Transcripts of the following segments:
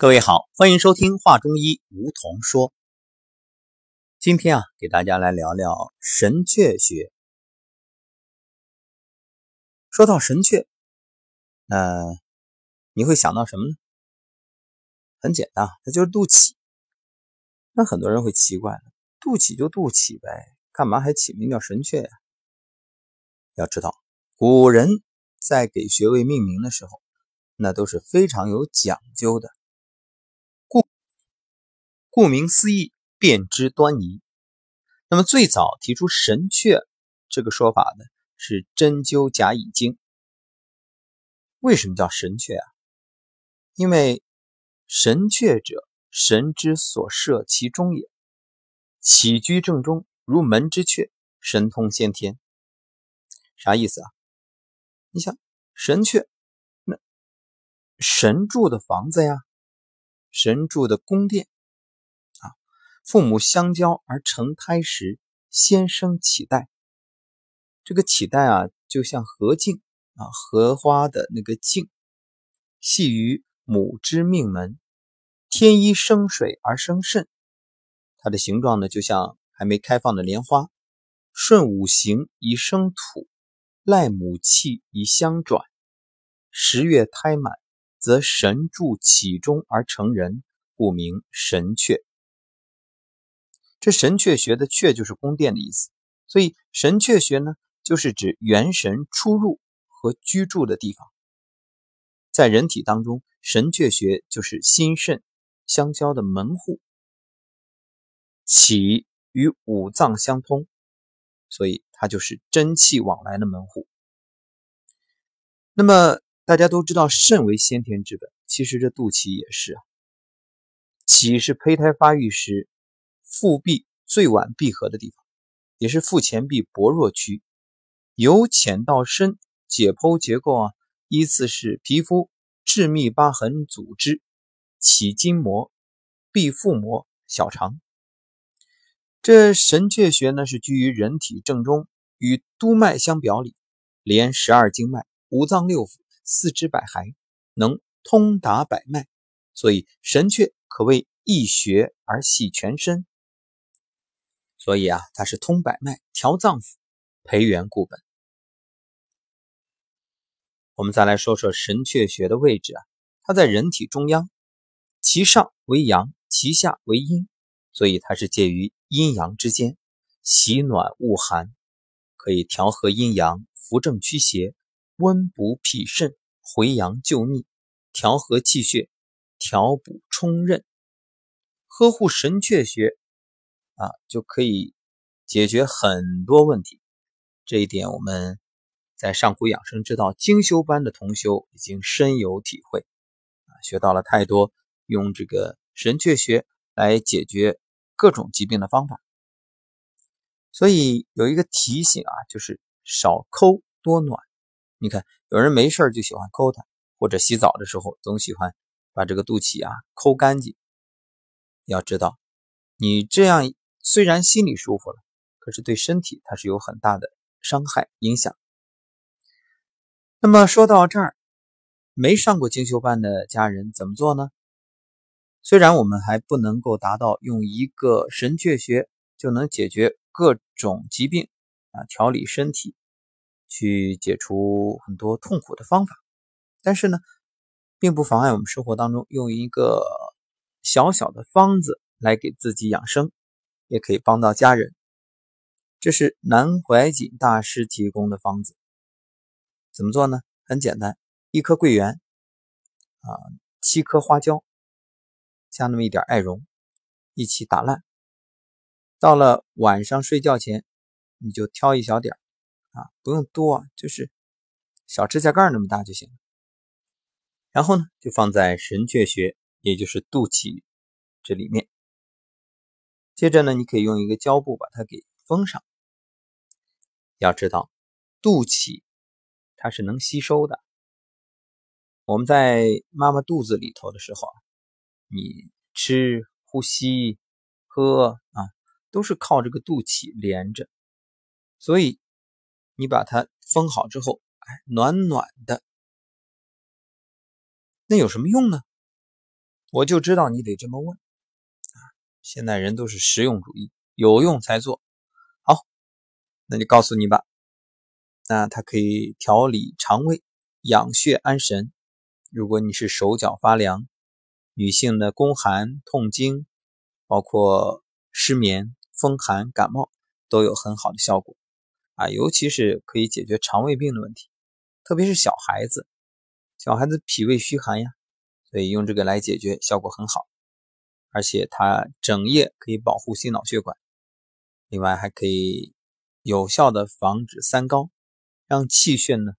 各位好，欢迎收听《话中医》，梧桐说。今天啊，给大家来聊聊神阙穴。说到神阙，那你会想到什么呢？很简单，它就是肚脐。那很多人会奇怪了，肚脐就肚脐呗，干嘛还起名叫神阙呀？要知道，古人在给穴位命名的时候，那都是非常有讲究的。顾名思义，辨知端倪。那么最早提出神阙这个说法的是针灸甲乙经。为什么叫神阙啊？因为神阙者，神之所设其中也。起居正中，如门之阙，神通先天。啥意思啊？你想神阙，那神住的房子呀，神住的宫殿。父母相交而成胎时，先生脐带。这个脐带啊，就像荷茎啊，荷花的那个茎，系于母之命门。天一生水而生肾，它的形状呢，就像还没开放的莲花。顺五行以生土，赖母气以相转。十月胎满，则神助其中而成人，故名神阙。这神阙穴的阙就是宫殿的意思，所以神阙穴呢，就是指元神出入和居住的地方。在人体当中，神阙穴就是心肾相交的门户，起与五脏相通，所以它就是真气往来的门户。那么大家都知道，肾为先天之本，其实这肚脐也是啊。脐是胚胎发育时。腹壁最晚闭合的地方，也是腹前壁薄弱区，由浅到深解剖结构啊，依次是皮肤、致密疤痕组织、起筋膜、壁腹膜、小肠。这神阙穴呢，是居于人体正中，与督脉相表里，连十二经脉、五脏六腑、四肢百骸，能通达百脉，所以神阙可谓一穴而系全身。所以啊，它是通百脉、调脏腑、培元固本。我们再来说说神阙穴的位置啊，它在人体中央，其上为阳，其下为阴，所以它是介于阴阳之间，喜暖恶寒，可以调和阴阳，扶正驱邪，温补脾肾，回阳救逆，调和气血，调补冲任。呵护神阙穴。啊，就可以解决很多问题。这一点我们在上古养生之道精修班的同修已经深有体会啊，学到了太多用这个神阙穴来解决各种疾病的方法。所以有一个提醒啊，就是少抠多暖。你看，有人没事就喜欢抠它，或者洗澡的时候总喜欢把这个肚脐啊抠干净。要知道，你这样。虽然心里舒服了，可是对身体它是有很大的伤害影响。那么说到这儿，没上过精修班的家人怎么做呢？虽然我们还不能够达到用一个神阙穴就能解决各种疾病啊，调理身体，去解除很多痛苦的方法，但是呢，并不妨碍我们生活当中用一个小小的方子来给自己养生。也可以帮到家人，这是南怀瑾大师提供的方子。怎么做呢？很简单，一颗桂圆，啊，七颗花椒，加那么一点艾绒，一起打烂。到了晚上睡觉前，你就挑一小点啊，不用多啊，就是小指甲盖那么大就行然后呢，就放在神阙穴，也就是肚脐这里面。接着呢，你可以用一个胶布把它给封上。要知道，肚脐它是能吸收的。我们在妈妈肚子里头的时候啊，你吃、呼吸、喝啊，都是靠这个肚脐连着。所以你把它封好之后，哎，暖暖的。那有什么用呢？我就知道你得这么问！现在人都是实用主义，有用才做。好，那就告诉你吧。那它可以调理肠胃、养血安神。如果你是手脚发凉，女性的宫寒、痛经，包括失眠、风寒、感冒，都有很好的效果啊！尤其是可以解决肠胃病的问题，特别是小孩子，小孩子脾胃虚寒呀。所以用这个来解决效果很好，而且它整夜可以保护心脑血管，另外还可以有效的防止三高，让气血呢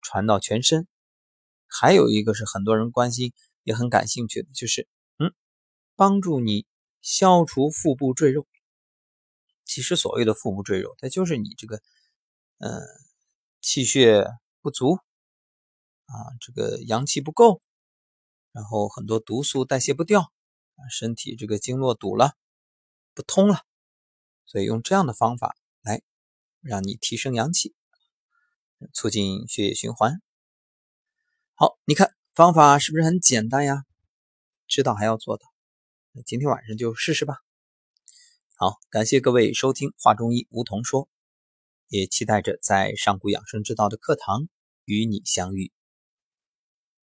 传到全身。还有一个是很多人关心也很感兴趣的，就是嗯，帮助你消除腹部赘肉。其实所谓的腹部赘肉，它就是你这个嗯气血不足啊，这个阳气不够。然后很多毒素代谢不掉，身体这个经络堵了，不通了，所以用这样的方法来让你提升阳气，促进血液循环。好，你看方法是不是很简单呀？知道还要做到，那今天晚上就试试吧。好，感谢各位收听《话中医》梧桐说，也期待着在上古养生之道的课堂与你相遇。